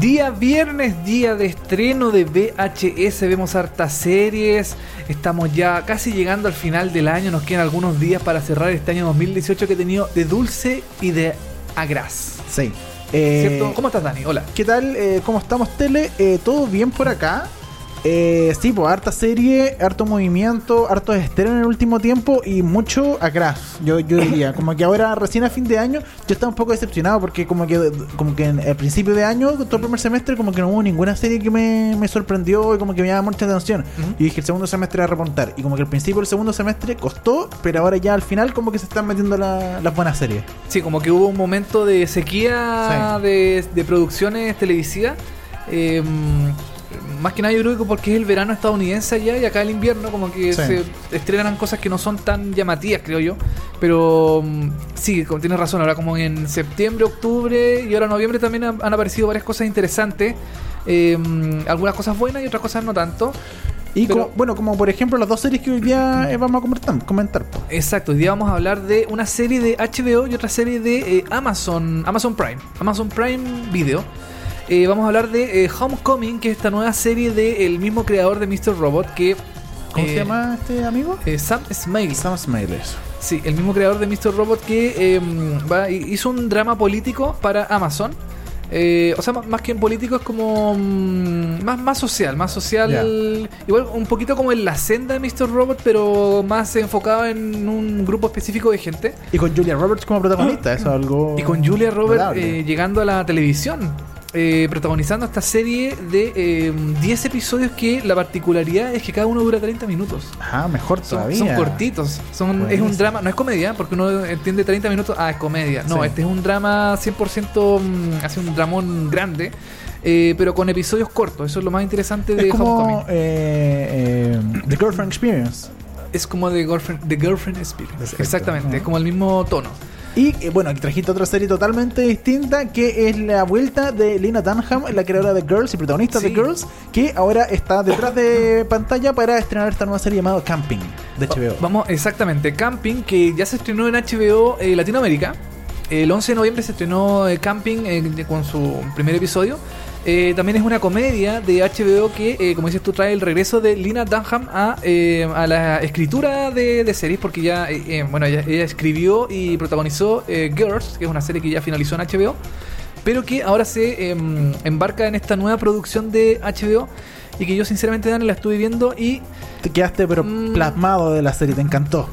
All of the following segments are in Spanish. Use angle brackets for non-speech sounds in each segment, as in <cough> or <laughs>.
Día viernes, día de estreno de VHS, vemos hartas series, estamos ya casi llegando al final del año, nos quedan algunos días para cerrar este año 2018 que he tenido de dulce y de agraz. Sí. ¿Cierto? ¿Cómo estás Dani? Hola. ¿Qué tal? Eh, ¿Cómo estamos, Tele? Eh, ¿Todo bien por acá? Eh, sí, pues harta serie, harto movimiento, harto estreno en el último tiempo y mucho atrás, yo, yo diría. Como que ahora, recién a fin de año, yo estaba un poco decepcionado porque como que como que en el principio de año, todo el primer semestre, como que no hubo ninguna serie que me, me sorprendió y como que me llamaba mucha atención. Y dije, el segundo semestre era remontar. Y como que al principio del segundo semestre costó, pero ahora ya al final como que se están metiendo la- las buenas series. Sí, como que hubo un momento de sequía de, de producciones televisivas. Eh, más que nada yo creo que porque es el verano estadounidense allá y acá el invierno como que Sí. se estrenan cosas que no son tan llamativas, creo yo. Pero mm, sí, como tienes razón, ahora como en septiembre, octubre y ahora noviembre también han, han aparecido varias cosas interesantes. Eh, mm, algunas cosas buenas y otras cosas no tanto. Y Pero- como- bueno, como por ejemplo las dos series que hoy día eh, vamos a comentar. comentar po. Exacto, hoy día vamos a hablar de una serie de HBO y otra serie de eh, Amazon, Amazon Prime, Amazon Prime Video. Eh, vamos a hablar de eh, Homecoming, que es esta nueva serie del mismo creador de Mr. Robot, que... ¿Cómo eh, se llama este amigo? eh, Sam Smale. Sam Smale, eso. Sí, el mismo creador de Mr. Robot que eh, va- hizo un drama político para Amazon. Eh, o sea, más que en político es como mm, más, más social, más social. Igual un poquito como en la senda de Mr. Robot, pero más enfocado en un grupo específico de gente. Y con Julia Roberts como protagonista, eso es algo. Y con Julia Roberts eh, llegando a la televisión, eh, protagonizando esta serie de eh, 10 episodios que la particularidad es que cada uno dura 30 minutos. Ah, mejor todavía. son cortitos, son, es un drama, no es comedia, porque uno entiende 30 minutos, ah, es comedia. No, Sí. este es un drama 100%, mm, hace un dramón grande, eh, pero con episodios cortos, eso es lo más interesante de Es como eh, eh, The Girlfriend Experience. Es como The Girlfriend, The Girlfriend Experience, Perfecto. exactamente, Ajá. es como el mismo tono. Y eh, bueno, aquí trajiste otra serie totalmente distinta que es la vuelta de Lena Dunham, la creadora de Girls y protagonista Sí. de Girls, que ahora está detrás de <coughs> pantalla para estrenar esta nueva serie llamada Camping de HBO. Vamos, exactamente. Camping, que ya se estrenó en HBO eh, Latinoamérica. El 11 de noviembre se estrenó eh, Camping eh, con su primer episodio. Eh, también es una comedia de HBO que, eh, como dices tú, trae el regreso de Lina Dunham a, eh, a la escritura de, de series, porque ya, eh, eh, bueno, ella, ella escribió y protagonizó Girls, que es una serie que ya finalizó en HBO, pero que ahora se em, embarca en esta nueva producción de HBO y que yo sinceramente, Dani, la estuve viendo y Te quedaste pero Mm. plasmado de la serie, te encantó.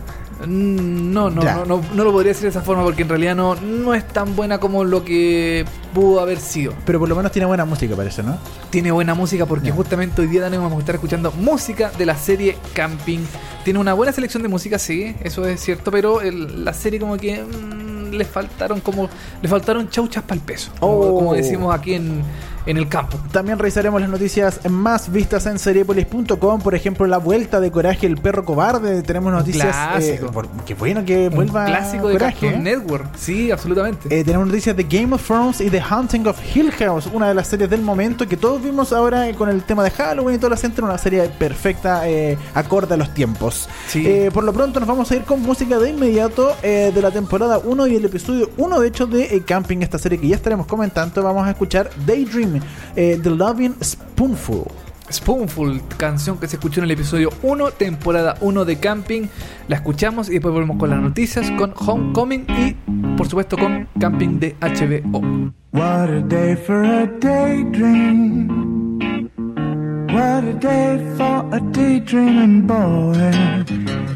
Mm, No, no, no, no, no lo podría decir de esa forma porque en realidad no, no es tan buena como lo que pudo haber sido. Pero por lo menos tiene buena música, parece, ¿no? Tiene buena música porque justamente hoy día Dani, vamos a estar escuchando música de la serie Camping. Tiene una buena selección de música, sí, eso es cierto, pero el- la serie como que mm, le faltaron como le faltaron chauchas para el peso, como, Oh. como decimos aquí en, en el campo. También revisaremos las noticias más vistas en seriepolis.com, por ejemplo, la vuelta de Coraje el perro cobarde. Tenemos noticias. eh, por- qué bueno que vuelva Un clásico de Coraje. Cartoon ¿eh? Network, sí, absolutamente. Eh, tenemos noticias de Game of Thrones y The Hunting of Hill House, una de las series del momento que todos vimos ahora con el tema de Halloween y toda la gente, una serie perfecta, eh, acorde a los tiempos. Sí. Por lo pronto nos vamos a ir con música de inmediato de la temporada 1 y el episodio 1, de hecho, de Camping, esta serie que ya estaremos comentando. Vamos a escuchar Daydream, eh, The Loving Spoonful. Spoonful, canción que se escuchó en el episodio 1, temporada 1 de Camping. La escuchamos y después volvemos con las noticias, con Homecoming y, por supuesto, con Camping de HBO. What a day for a daydream. What a day for a daydreaming boy.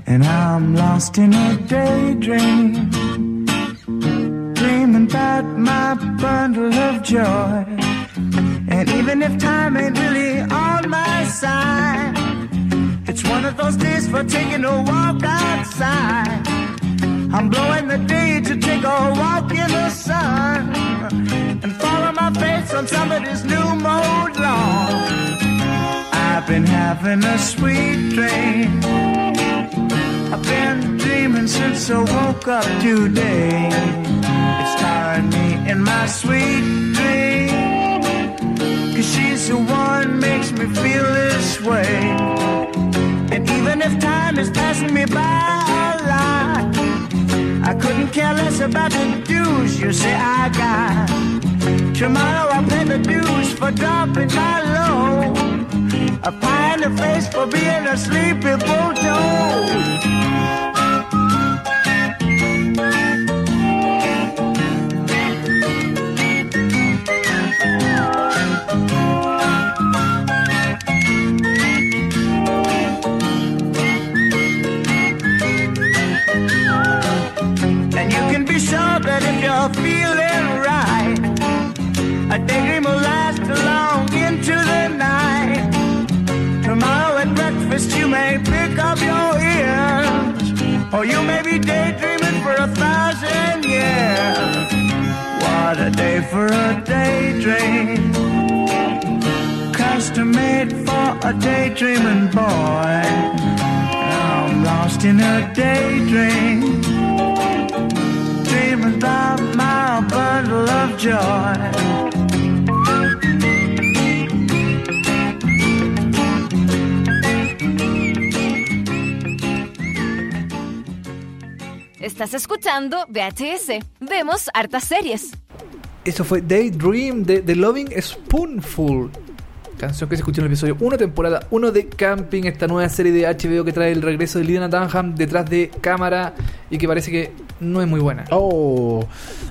And I'm lost in a daydream. Dreaming about my bundle of joy. Even if time ain't really on my side, it's one of those days for taking a walk outside. I'm blowing the day to take a walk in the sun. and follow my face on somebody's new mode lawn. I've been having a sweet dream. I've been dreaming since I woke up today. It's tiring me in my sweet dream. Cause she's the one makes me feel this way. And even if time is passing me by a lot, I couldn't care less about the dues you say I got. Tomorrow I'll pay the dues for dropping my load. A pie in the face for being a sleepy bulldog. Daydreaming boy. I'm lost in a daydream dreaming about my bundle of joy. Estás escuchando VHS. Vemos hartas series. Eso fue Daydream de The Loving Spoonful. Canción que se escuchó en el episodio 1, temporada 1 de Camping, esta nueva serie de HBO que trae el regreso de Lina Dunham detrás de cámara y que parece que no es muy buena. Oh,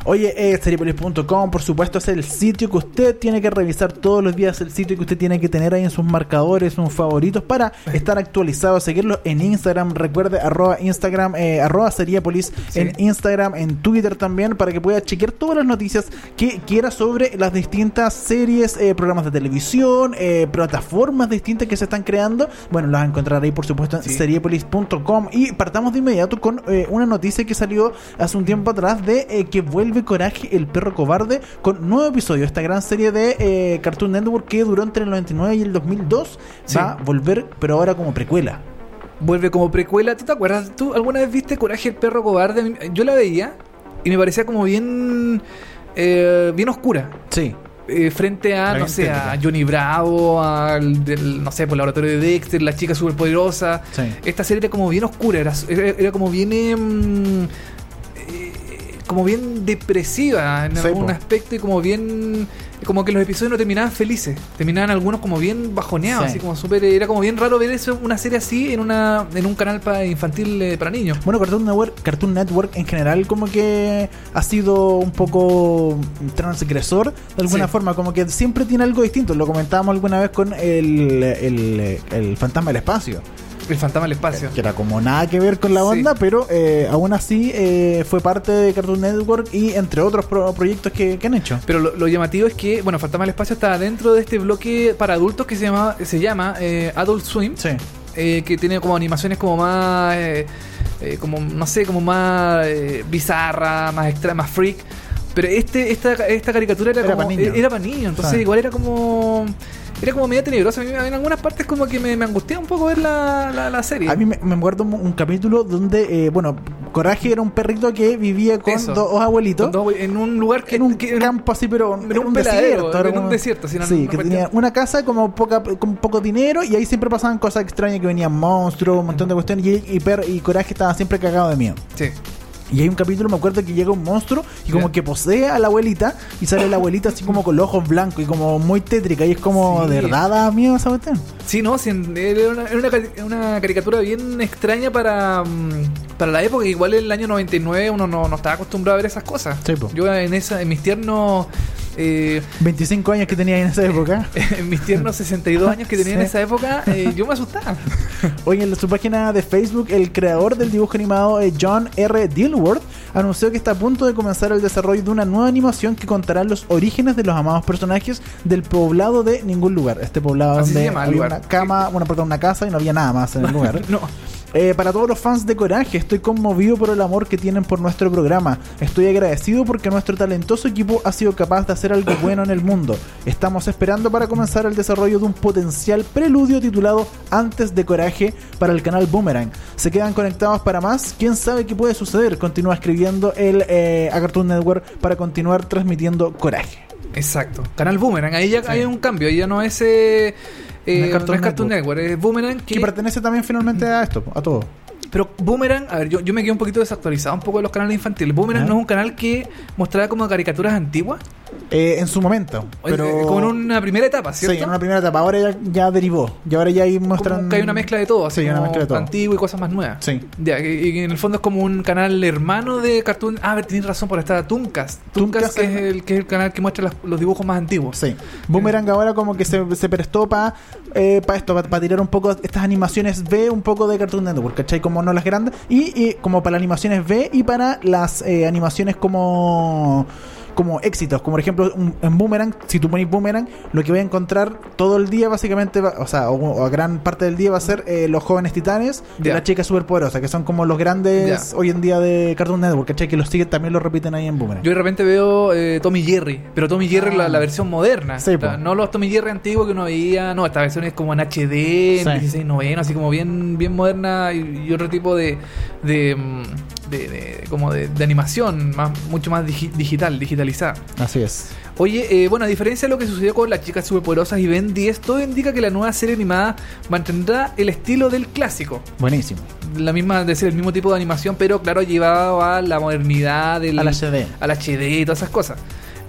oye, eh, seriepolis.com, por supuesto, es el sitio que usted tiene que revisar todos los días, el sitio que usted tiene que tener ahí en sus marcadores, sus favoritos, para estar actualizado, seguirlo en Instagram, recuerde, arroba Instagram, eh, arroba Seriepolis Sí. en Instagram, en Twitter también, para que pueda chequear todas las noticias que quiera sobre las distintas series, eh, programas de televisión, eh, plataformas distintas que se están creando. Bueno, las va a encontrar ahí, por supuesto, en Sí. seriepolis.com. Y partamos de inmediato con eh, una noticia que salió hace un tiempo atrás de eh, que vuelve Coraje, el perro cobarde, con nuevo episodio. Esta gran serie de eh, Cartoon Network que duró entre el 99 y el 2002 Sí. va a volver, pero ahora como precuela. Vuelve como precuela. ¿Tú te acuerdas? ¿Tú alguna vez viste Coraje el perro cobarde? Yo la veía y me parecía como bien. eh, bien oscura. Sí. Eh, frente a, no sé, a. Johnny Bravo, al del, no sé, por el laboratorio de Dexter, la chica superpoderosa. Sí. Esta serie era como bien oscura, era, era, era como bien. em, eh, como bien depresiva en Sí, algún po. aspecto y como bien. Como que los episodios no terminaban felices, terminaban algunos como bien bajoneados, Sí. así como súper. Era como bien raro ver eso, una serie así en una en un canal para infantil eh, para niños. Bueno, Cartoon Network, Cartoon Network en general como que ha sido un poco transgresor de alguna Sí. forma, como que siempre tiene algo distinto. Lo comentábamos alguna vez con el, el, el Fantasma del Espacio, El fantasma del espacio. que era como nada que ver con la Sí. onda, pero eh, aún así eh, fue parte de Cartoon Network y entre otros pro- proyectos que, que han hecho. Pero lo, lo llamativo es que, bueno, Fantasma del Espacio está dentro de este bloque para adultos que se llama, se llama eh, Adult Swim, Sí. eh, que tiene como animaciones como más, como no sé, como más bizarra, más extra, más freak. Pero este, esta, esta caricatura era, Era como, pa' niños. era para niños, entonces igual era como, era como media tenebrosa. A mí, en algunas partes como que me, me angustia un poco ver la, la, la serie. A mí me, me acuerdo un, un capítulo donde, eh, bueno, Coraje era un perrito que vivía con Eso. dos abuelitos. Con dos- en un lugar que en un que- campo así, pero en un peladero, era en un desierto, sí, en Sí, que cuestión. tenía una casa como poca, con poco dinero y ahí siempre pasaban cosas extrañas que venían monstruos, un montón de cuestiones y, y, Per- y Coraje estaba siempre cagado de miedo. Sí. Y hay un capítulo, me acuerdo que llega un monstruo y como que posee a la abuelita y sale la abuelita así como con los ojos blancos y como muy tétrica y es como, Sí. ¿de verdad da miedo esa cuestión? Sí, no, sí, era una, era caricatura bien extraña para, mm, para la época. Igual en el año 99 uno no, no estaba acostumbrado a ver esas cosas. Sí. Yo en esa en mis tiernos eh, 25 años que tenía en esa época. <laughs> en mis tiernos 62 años que tenía en esa época, eh, yo me asustaba. Hoy en su página de Facebook, el creador del dibujo animado eh, John R. Dilworth anunció que está a punto de comenzar el desarrollo de una nueva animación que contará los orígenes de los amados personajes del poblado de ningún lugar. Este poblado Así donde había lugar. una cama, una, perdón, una casa y no había nada más en el <laughs> lugar. no, Eh, para todos los fans de Coraje, estoy conmovido por el amor que tienen por nuestro programa. Estoy agradecido porque nuestro talentoso equipo ha sido capaz de hacer algo <coughs> bueno en el mundo. Estamos esperando para comenzar el desarrollo de un potencial preludio titulado Antes de Coraje para el canal Boomerang. ¿Se quedan conectados para más? ¿Quién sabe qué puede suceder? Continúa escribiendo el eh, a Cartoon Network para continuar transmitiendo Coraje. Exacto. Canal Boomerang, ahí ya hay un cambio, ahí ya no es, eh, eh, No es Cartoon no es Cartoon Network, es Boomerang que... Que pertenece también finalmente a esto, a todo. Pero Boomerang, a ver, yo, yo me quedé un poquito desactualizado un poco de los canales infantiles. Boomerang no es un canal que mostraba como caricaturas antiguas, Eh, en su momento. Pero... Eh, como en una primera etapa, Sí, ¿cierto? en una primera etapa. Ahora ya, ya derivó. Y ahora ya ahí muestran. Como que hay una mezcla de todo, así Sí, una mezcla de todo. antiguo y cosas más nuevas. Sí. Ya, y, y en el fondo es como un canal hermano de Cartoon. Ah, a ver, tienes razón por estar. Tuncast, Tuncast que es el que es el canal que muestra las- los dibujos más antiguos. Sí. Boomerang ahora como que se, se prestó para esto, para tirar un poco estas animaciones B, un poco de Cartoon Network, ¿cachai? Como no las grandes. Y, y como para las animaciones B y para las eh, animaciones como como éxitos, como por ejemplo un- en Boomerang, si tú pones Boomerang, lo que voy a encontrar todo el día básicamente, va- o sea, o, o gran parte del día va a ser eh, los jóvenes titanes y Ya. la chica superpoderosa, que son como los grandes hoy en día de Cartoon Network, ¿cachai? Que los siguen también lo repiten ahí en Boomerang. Yo de repente veo eh, Tommy Jerry, pero Tommy Jerry Ah. la, la versión moderna. Sí, O sea, po. no los Tommy Jerry antiguos que uno veía, no, esta versión es como en HD, en Sí. 16 noveno, así como bien bien moderna y, y otro tipo de de, mm, de- de- como de, de animación, más mucho más digi- digital, digitalizada. Así es. Oye, eh, bueno, a diferencia de lo que sucedió con las chicas superpoderosas y Ben 10, todo indica que la nueva serie animada mantendrá el estilo del clásico. Buenísimo. La misma, es decir, el mismo tipo de animación, pero claro, llevado a la modernidad del, Al HD. al HD y todas esas cosas.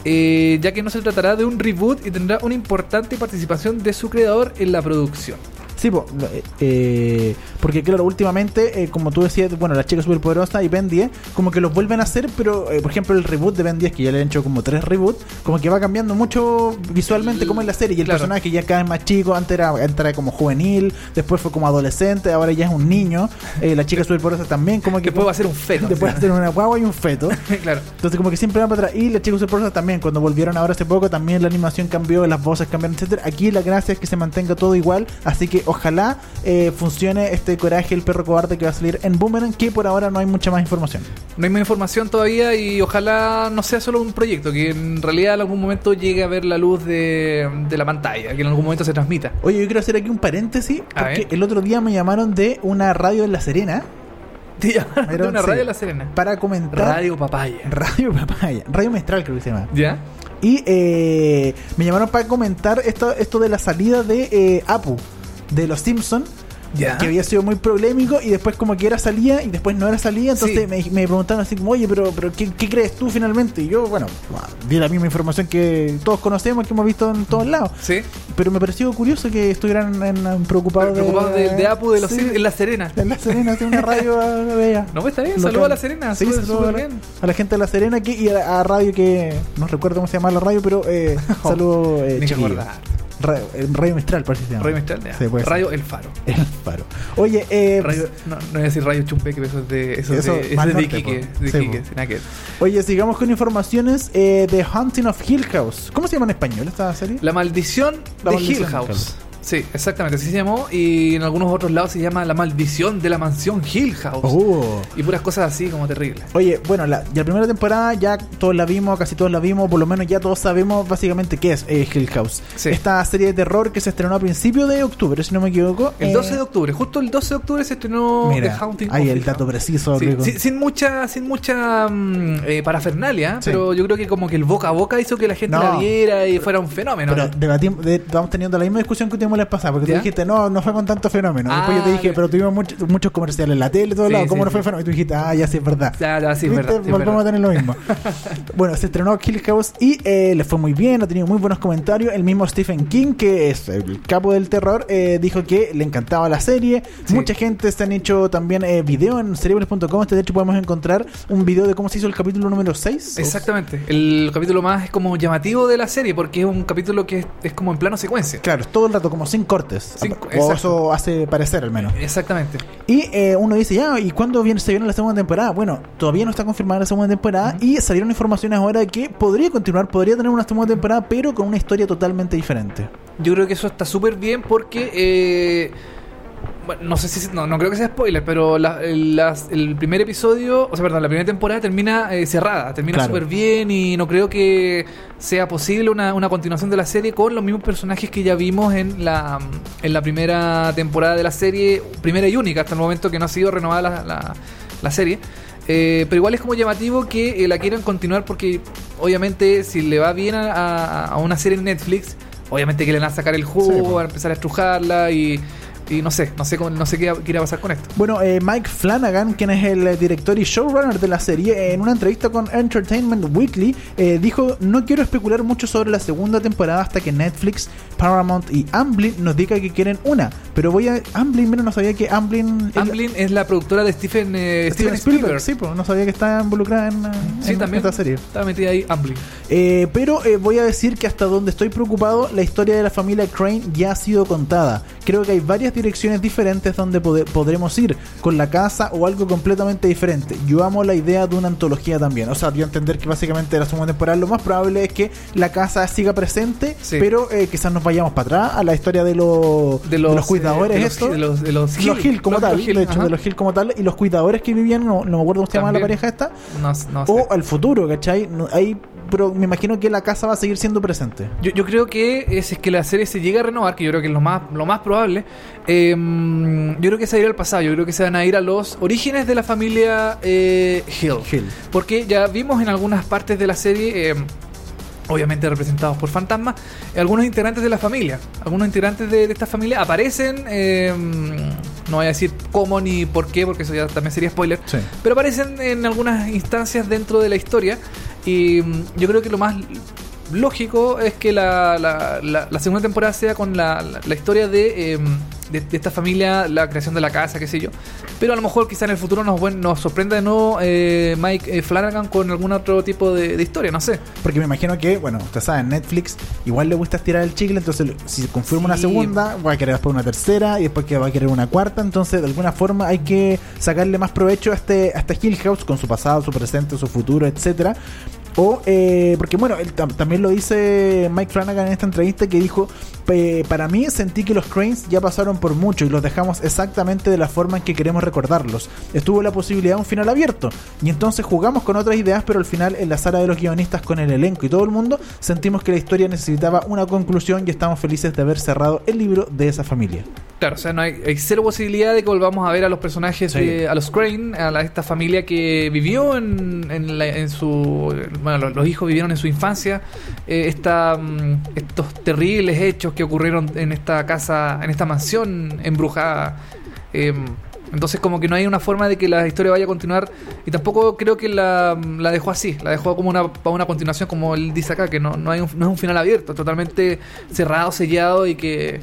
Eh, ya que no se tratará de un reboot y tendrá una importante participación de su creador en la producción. Sí, po, eh, eh, porque claro, últimamente, eh, como tú decías, bueno, la chica superpoderosa y Ben 10, como que los vuelven a hacer, pero eh, por ejemplo el reboot de Ben 10, que ya le han hecho como tres reboots, como que va cambiando mucho visualmente como en la serie, y el Claro. personaje ya cada vez más chico, antes era, antes era como juvenil, después fue como adolescente, ahora ya es un niño, eh, la chica superpoderosa también, como que Después va a ser un feto. después va a ser una guagua y un feto. <laughs> claro. Entonces como que siempre van para atrás. Y la chica superpoderosa también, cuando volvieron ahora hace poco, también la animación cambió, las voces cambiaron, etcétera. Aquí la gracia es que se mantenga todo igual, así que ojalá eh, funcione este coraje el perro cobarde que va a salir en Boomerang, que por ahora no hay mucha más información. No hay más información todavía y ojalá no sea solo un proyecto, que en realidad en algún momento llegue a ver la luz de, de la pantalla, que en algún momento se transmita. Oye, yo quiero hacer aquí un paréntesis, porque el otro día me llamaron de una radio en La Serena llamaron de una sí, radio de La Serena. para comentar... Radio Papaya. Radio Papaya, Radio Mestral creo que se llama. ¿Ya? Y eh, me llamaron para comentar esto, esto de la salida de eh, Apu, de los Simpsons. Que había sido muy polémico y después como que era salida y después no era salida. Entonces Sí. me, me preguntaron así como, oye, pero, pero ¿qué, qué crees tú finalmente? Y yo, bueno, di la misma información que todos conocemos, que hemos visto en todos lados. Sí. Pero me pareció curioso que estuvieran preocupados Preocupado de, de Apu de los Sí, en La Serena. en La Serena, hace una radio <laughs> de ella. No, pues está bien. Saludos a La Serena. Sí, saludos a, la, bien. a la gente de La Serena que, y a, a radio que no recuerdo cómo se llama la radio, pero eh, <laughs> saludos. Eh, Radio, eh, Radio Mistral, parece que se llama. Radio Mistral. Sí. Radio El Faro. El faro. Oye, eh, Radio, no, no voy a decir Radio Chumpeque, pero eso es de, eso es Eso, de, es de Iquique. De Sí, Iquique, sin oye, sigamos con informaciones eh, de Haunting of Hill House. ¿Cómo se llama en español esta serie? La maldición La de maldición, Hill House. Sí, exactamente, así se llamó. Y en algunos otros lados se llama La maldición de la mansión Hill House. Oh. Y puras cosas así como terribles. Oye, bueno, la, ya la primera temporada ya todos la vimos, casi todos la vimos, por lo menos ya todos sabemos básicamente qué es eh, Hill House. Sí. Esta serie de terror que se estrenó a principios de octubre, si no me equivoco. El eh, 12 de octubre, justo el 12 de octubre se estrenó Mira, The Haunting ahí el dato House. preciso. Sí, sin, sin mucha, sin mucha mm, eh, parafernalia, Sí. pero yo creo que como que el boca a boca hizo que la gente No. la viera y fuera un fenómeno. Pero debatimos, de- estamos teniendo la misma discusión que tuvimos la vez pasada, porque tú ¿Ya? dijiste, no, no fue con tanto fenómeno. Después yo te Ah, dije, pero tuvimos muchos muchos comerciales en la tele, todos Sí, lados, ¿cómo sí, no fue sí. fenómeno? Y tú dijiste, ah, ya sí es verdad. Ya, ya, sí, es verdad, Volvemos a tener lo mismo. <laughs> bueno, se estrenó Hill House y eh, le fue muy bien, ha tenido muy buenos comentarios. El mismo Stephen King, que es el capo del terror, eh, dijo que le encantaba la serie. Mucha gente se han hecho también eh, video en cerebles.com. Este, de hecho, podemos encontrar un video de cómo se hizo el capítulo número 6. Exactamente. El capítulo más es como llamativo de la serie porque es un capítulo que es, es como en plano secuencia. Claro, todo el rato, como sin cortes. Sin- o eso hace parecer al menos. Exactamente. Y eh, uno dice, ya, ¿y cuándo viene, se viene la segunda temporada? Bueno, todavía no está confirmada la segunda temporada y salieron informaciones ahora de que podría continuar, podría tener una segunda temporada, pero con una historia totalmente diferente. Yo creo que eso está súper bien porque eh, bueno, no sé si no, no creo que sea spoiler, pero la- el, las- el primer episodio, o sea, perdón, la primera temporada termina eh, cerrada, termina Claro. súper bien y no creo que sea posible una, una continuación de la serie con los mismos personajes que ya vimos en la en la primera temporada de la serie, primera y única hasta el momento que no ha sido renovada la, la- la serie. Eh, pero igual es como llamativo que eh, la quieran continuar porque obviamente si le va bien a, a- a una serie en Netflix, obviamente que le van a sacar el jugo, Sí, po. van a empezar a estrujarla y, y no sé, no sé cómo- no sé qué, qué irá a pasar con esto. Bueno, eh, Mike Flanagan, quien es el eh, director y showrunner de la serie, en una entrevista con Entertainment Weekly, eh, dijo: No quiero especular mucho sobre la segunda temporada hasta que Netflix, Paramount y Amblin nos diga que quieren una. Pero voy a. Amblin, mira, no sabía que Amblin. Amblin es la productora de Stephen, eh, Steven Spielberg, sí, pues, no sabía que estaba involucrada en, Sí, en también esta serie. estaba metida ahí Amblin. Eh, pero eh, voy a decir que hasta donde estoy preocupado, la historia de la familia Crane ya ha sido contada. Creo que hay varias direcciones diferentes donde podremos ir, con la casa o algo completamente diferente. Yo amo la idea de una antología también. O sea, yo entender que básicamente la segunda temporada lo más probable es que la casa siga presente, Sí. pero eh, quizás nos vayamos para atrás a la historia de, los De los, cuidadores. eh, de los- de los, de los Los Hill como tal, Hill, de hecho, ajá. de los Hill como tal, y los cuidadores que vivían, no, no me acuerdo cómo se llama la pareja esta, No, no sé. o al futuro, ¿cachai? Ahí, pero me imagino que la casa va a seguir siendo presente. Yo, yo creo que eh, si es que la serie se llega a renovar, que yo creo que es lo más, lo más probable, eh, yo creo que se va a ir al pasado, yo creo que se van a ir a los orígenes de la familia eh, Hill. Hill. Porque ya vimos en algunas partes de la serie, eh, obviamente representados por fantasmas, algunos integrantes de la familia. Algunos integrantes de, de esta familia aparecen, eh, no voy a decir cómo ni por qué, porque eso ya también sería spoiler, Sí. pero aparecen en algunas instancias dentro de la historia. Y mm, yo creo que lo más lógico es que la, la- la- la segunda temporada sea con la, historia de, eh, de, de esta familia, la creación de la casa, qué sé yo. Pero a lo mejor quizá en el futuro nos, nos sorprenda de nuevo eh, Mike eh, Flanagan con algún otro tipo de, de historia, no sé. Porque me imagino que, bueno, usted sabe, en Netflix igual le gusta estirar el chicle, entonces si confirma una segunda, va a querer después una tercera y después que va a querer una cuarta, entonces de alguna forma hay que sacarle más provecho a este, a este Hill House con su pasado, su presente, su futuro, etcétera. O, eh, porque bueno, también lo dice Mike Flanagan en esta entrevista que dijo, "Pe- para mí sentí que los Cranes ya pasaron por mucho y los dejamos exactamente de la forma en que queremos recordarlos. Estuvo la posibilidad de un final abierto y entonces jugamos con otras ideas, pero al final en la sala de los guionistas con el elenco y todo el mundo sentimos que la historia necesitaba una conclusión y estamos felices de haber cerrado el libro de esa familia. Claro, o sea, no hay, hay cero posibilidad de que volvamos a ver a los personajes, Sí. de- a los Crane, a la- esta familia que vivió en, en, la- en su. Bueno, los, los hijos vivieron en su infancia eh, esta, mm, estos terribles hechos que ocurrieron en esta casa, en esta mansión embrujada. Eh, entonces, como que no hay una forma de que la historia vaya a continuar. Y tampoco creo que la, la dejó así. La dejó como una, para una continuación, como él dice acá, que no, no, hay un, no es un final abierto, totalmente cerrado, sellado y que,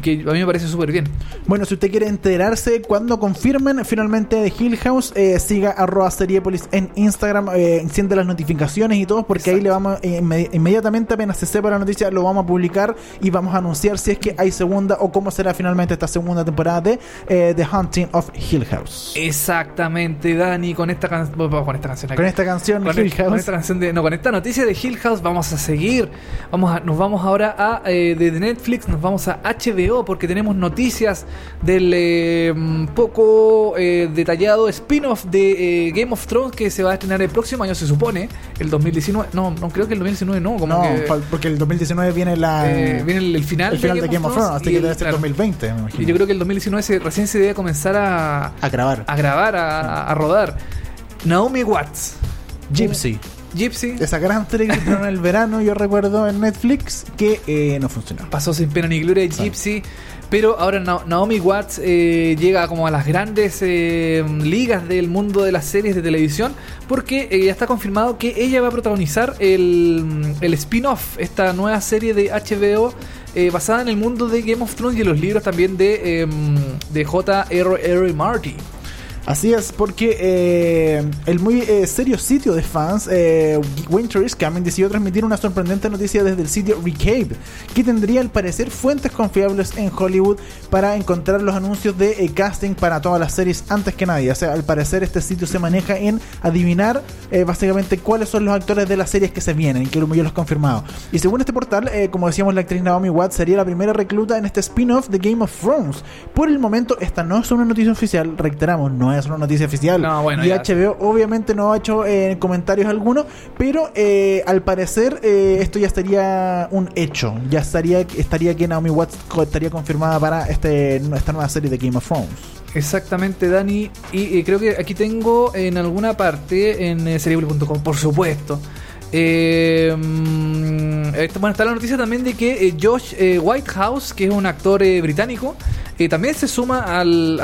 que a mí me parece súper bien. Bueno, si usted quiere enterarse cuando confirmen finalmente de Hill House, eh, siga arroba Seriepolis en Instagram, eh, enciende las notificaciones y todo, porque ahí le vamos eh, inmedi- inmediatamente apenas se sepa la noticia, lo vamos a publicar y vamos a anunciar si es que hay segunda o cómo será finalmente esta segunda temporada de The Hunting of Hill House. Exactamente, Dani, con esta, can- con esta canción aquí. Con esta canción Con, Hill con House. esta canción de, no, con esta noticia de Hill House vamos a seguir. Vamos a, nos vamos ahora a de Netflix, nos vamos a HBO porque tenemos noticias del eh, poco eh, detallado spin-off de eh, Game of Thrones que se va a estrenar el próximo año, se supone, el 2019. No, no creo que el 2019 no, como No, que porque el 2019 viene la viene el, el final, el final de Game of Thrones, así y que debe ser claro. 2020, me imagino. Y yo creo que el 2019 se- recién se debe comenzar a, a grabar. a grabar, a, a rodar. Naomi Watts. Gypsy. Gypsy. Esa gran serie que en el verano, yo recuerdo en Netflix, que eh, no funcionó. Pasó sin pena ni gloria Gypsy. Pero ahora Na- Naomi Watts eh, llega como a las grandes eh, ligas del mundo de las series de televisión porque eh, ya está confirmado que ella va a protagonizar el, el spin-off, esta nueva serie de HBO eh, basada en el mundo de Game of Thrones y en los libros también de, eh, de J.R.R. Martin. Así es, porque eh, el muy eh, serio sitio de fans, eh, Winter is Coming, decidió transmitir una sorprendente noticia desde el sitio Recade, que tendría al parecer fuentes confiables en Hollywood para encontrar los anuncios de eh, casting para todas las series antes que nadie. O sea, al parecer este sitio se maneja en adivinar eh, básicamente cuáles son los actores de las series que se vienen, que ya los confirmado. Y según este portal, como decíamos, la actriz Naomi Watts sería la primera recluta en este spin-off de Game of Thrones. Por el momento, esta no es una noticia oficial, reiteramos, no es una noticia oficial. No, bueno, y ya. HBO obviamente no ha hecho eh, comentarios alguno, pero eh, al parecer eh, esto ya estaría un hecho. Ya estaría, estaría que Naomi Watts estaría confirmada para este, esta nueva serie de Game of Thrones. Exactamente, Dani. Y creo que aquí tengo en alguna parte, en eh, por supuesto. Eh, mm, bueno, está la noticia también de que eh, Josh eh, Whitehouse, que es un actor eh, británico, también se suma al,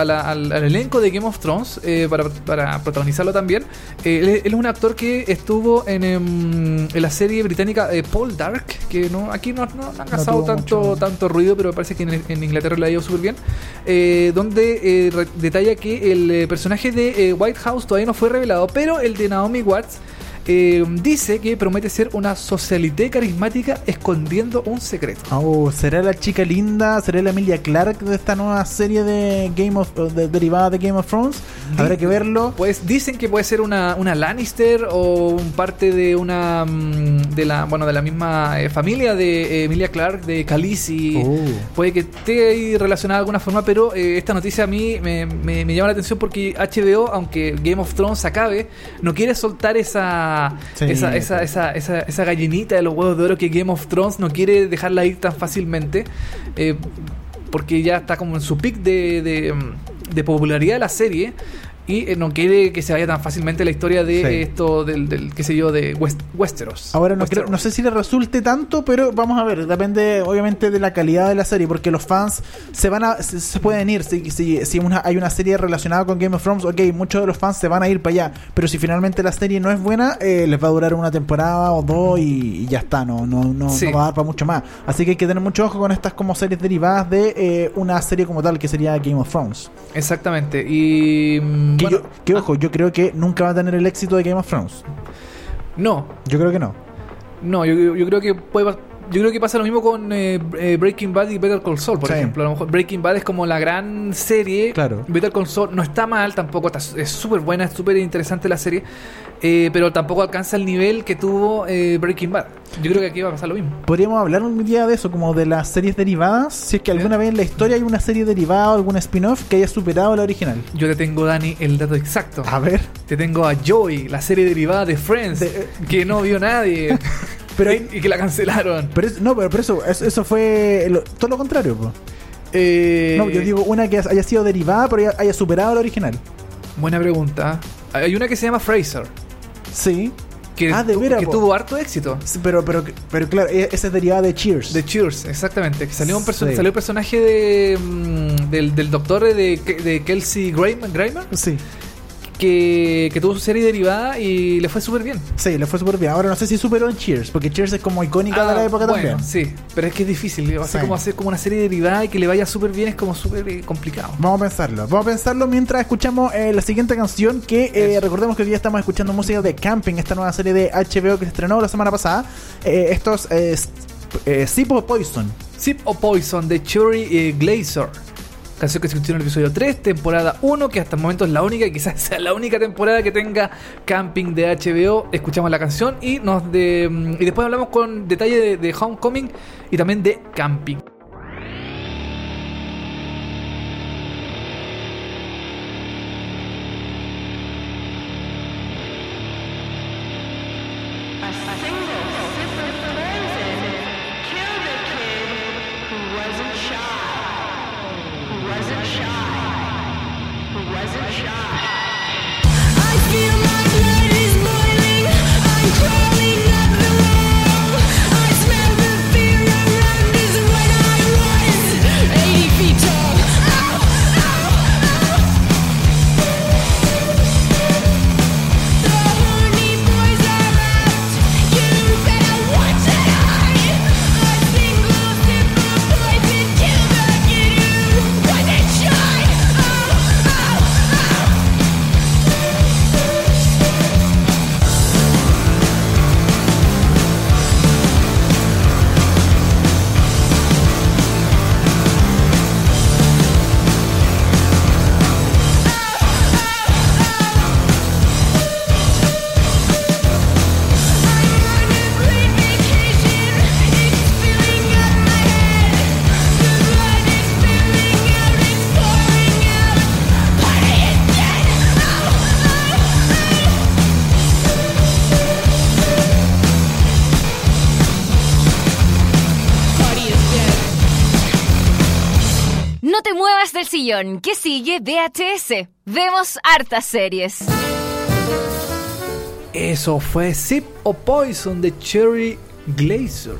elenco de Game of Thrones eh, para, para protagonizarlo también. Él, él es un actor que estuvo en, em, en la serie británica Paul Dark, que no aquí no, no- no ha causado tanto, mucho- tanto ruido, pero me parece que en, en Inglaterra le ha ido súper bien. eh, donde detalla que el personaje de eh, White House todavía no fue revelado, pero el de Naomi Watts eh, dice que promete ser una socialité carismática escondiendo un secreto. Oh, ¿será la chica linda? ¿Será la Emilia Clark de esta nueva serie de Game of de- derivada de Game of Thrones? Habrá que verlo. Pues dicen que puede ser una, una Lannister o un parte de una mm, de la bueno de la misma eh, familia de eh, Emilia Clark de Khaleesi. Oh. Puede que esté ahí relacionada de alguna forma, pero eh, esta noticia a mí me, me- me llama la atención porque HBO, aunque Game of Thrones acabe, no quiere soltar esa Esa, esa, esa, esa, gallinita de los huevos de oro que Game of Thrones no quiere dejarla ir tan fácilmente. eh, porque ya está como en su pic de, de, mm, de popularidad de la serie. Y eh, no quiere que se vaya tan fácilmente la historia de Sí. esto, del, del, qué sé yo, de West- Westeros. Ahora no, Westeros. creo, no sé si le resulte tanto, pero vamos a ver, depende obviamente de la calidad de la serie, porque los fans se van a se, se pueden ir si, si, si una, hay una serie relacionada con Game of Thrones, ok, muchos de los fans se van a ir para allá, pero si finalmente la serie no es buena, eh, les va a durar una temporada o dos y, y ya está, no, no, no, Sí. no va a dar para mucho más. Así que hay que tener mucho ojo con estas como series derivadas de eh, una serie como tal que sería Game of Thrones. Exactamente. Y. Que, bueno, yo, que ojo, yo creo que nunca va a tener el éxito de Game of Thrones. no, Yo creo que no. no, yo, yo- yo creo que puede. Yo creo que pasa lo mismo con eh, eh, Breaking Bad y Better Call Saul, por Sí. ejemplo. A lo mejor Breaking Bad es como la gran serie. Claro. Better Call Saul no está mal, tampoco está, es súper buena, es súper interesante la serie. eh, pero tampoco alcanza el nivel que tuvo eh, Breaking Bad. Yo creo que aquí va a pasar lo mismo. Podríamos hablar un día de eso, como de las series derivadas. Si es que alguna vez en la historia hay una serie derivada o algún spin-off que haya superado la original. Yo te tengo, Dani, el dato exacto. A ver. Te tengo a Joey, la serie derivada de Friends, De- que no vio nadie. <laughs> Pero- y, y que la cancelaron. Pero es- no, pero, pero eso, eso, eso fue lo- todo lo contrario. po. Eh, No, yo digo una que haya sido derivada pero haya, haya superado la original. Buena pregunta. Hay una que se llama Fraser. Sí. Que, Ah, de veras, que po. tuvo harto éxito. Sí, Pero, pero, pero claro, e- esa es derivada de Cheers. De Cheers, exactamente. Que salió un perso- Sí. salió el personaje de, mm, del, del doctor de, de Kelsey Grammer, Sí, que, que tuvo su serie derivada y le fue súper bien. sí, le fue súper bien. Ahora no sé si superó en Cheers, porque Cheers es como icónica de la Ah, época bueno, también. Sí, pero es que es difícil. Va a ser Sí. como hacer como una serie derivada y que le vaya súper bien es como súper eh, complicado. Vamos a pensarlo. Vamos a pensarlo mientras escuchamos eh, la siguiente canción que eh, recordemos que hoy día estamos escuchando música de Camping, esta nueva serie de HBO que se estrenó la semana pasada. Eh, estos eh, Sip of Poison. Sip o Poison de Cherry Glazer. Canción que se escuchó en el episodio 3, temporada 1, que hasta el momento es la única y quizás sea la única temporada que tenga camping de HBO. Escuchamos la canción y nos de, mm, y después hablamos con detalle de, de Homecoming y también de camping. Sillón. ¿Qué sigue? VHS. Vemos hartas series. Eso fue Zip o Poison de Cherry Glazer.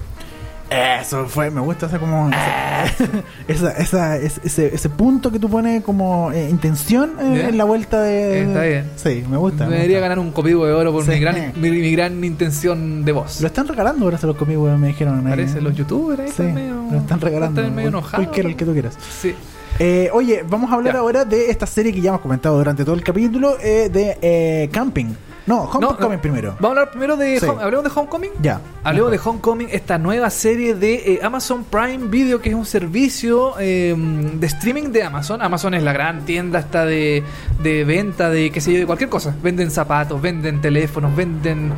Eso fue, me gusta esa como. <laughs> Esa, esa, es- ese, ese punto que tú pones como eh, intención eh, en la vuelta de. Está bien. Sí, me gusta. Me me debería gusta. ganar un copivo de oro por Sí. mi, gran, mi, mi gran intención de voz. Lo están regalando ahora se los comí, weón, me dijeron. ahí. Parece los youtubers ahí Sí, están medio. lo están regalando. están medio enojados. Cualquiera, el que tú quieras. Sí. Eh, oye, vamos a hablar Ya. ahora de esta serie que ya hemos comentado durante todo el capítulo eh, de eh, Camping. No, Homecoming no. primero. Vamos a hablar primero de. Sí. Home- ¿Hablemos de Homecoming? Ya. Hablemos de Homecoming, esta nueva serie de eh, Amazon Prime Video, que es un servicio eh, de streaming de Amazon. Amazon es la gran tienda esta de, de venta de, qué sé yo, de cualquier cosa. Venden zapatos, venden teléfonos, venden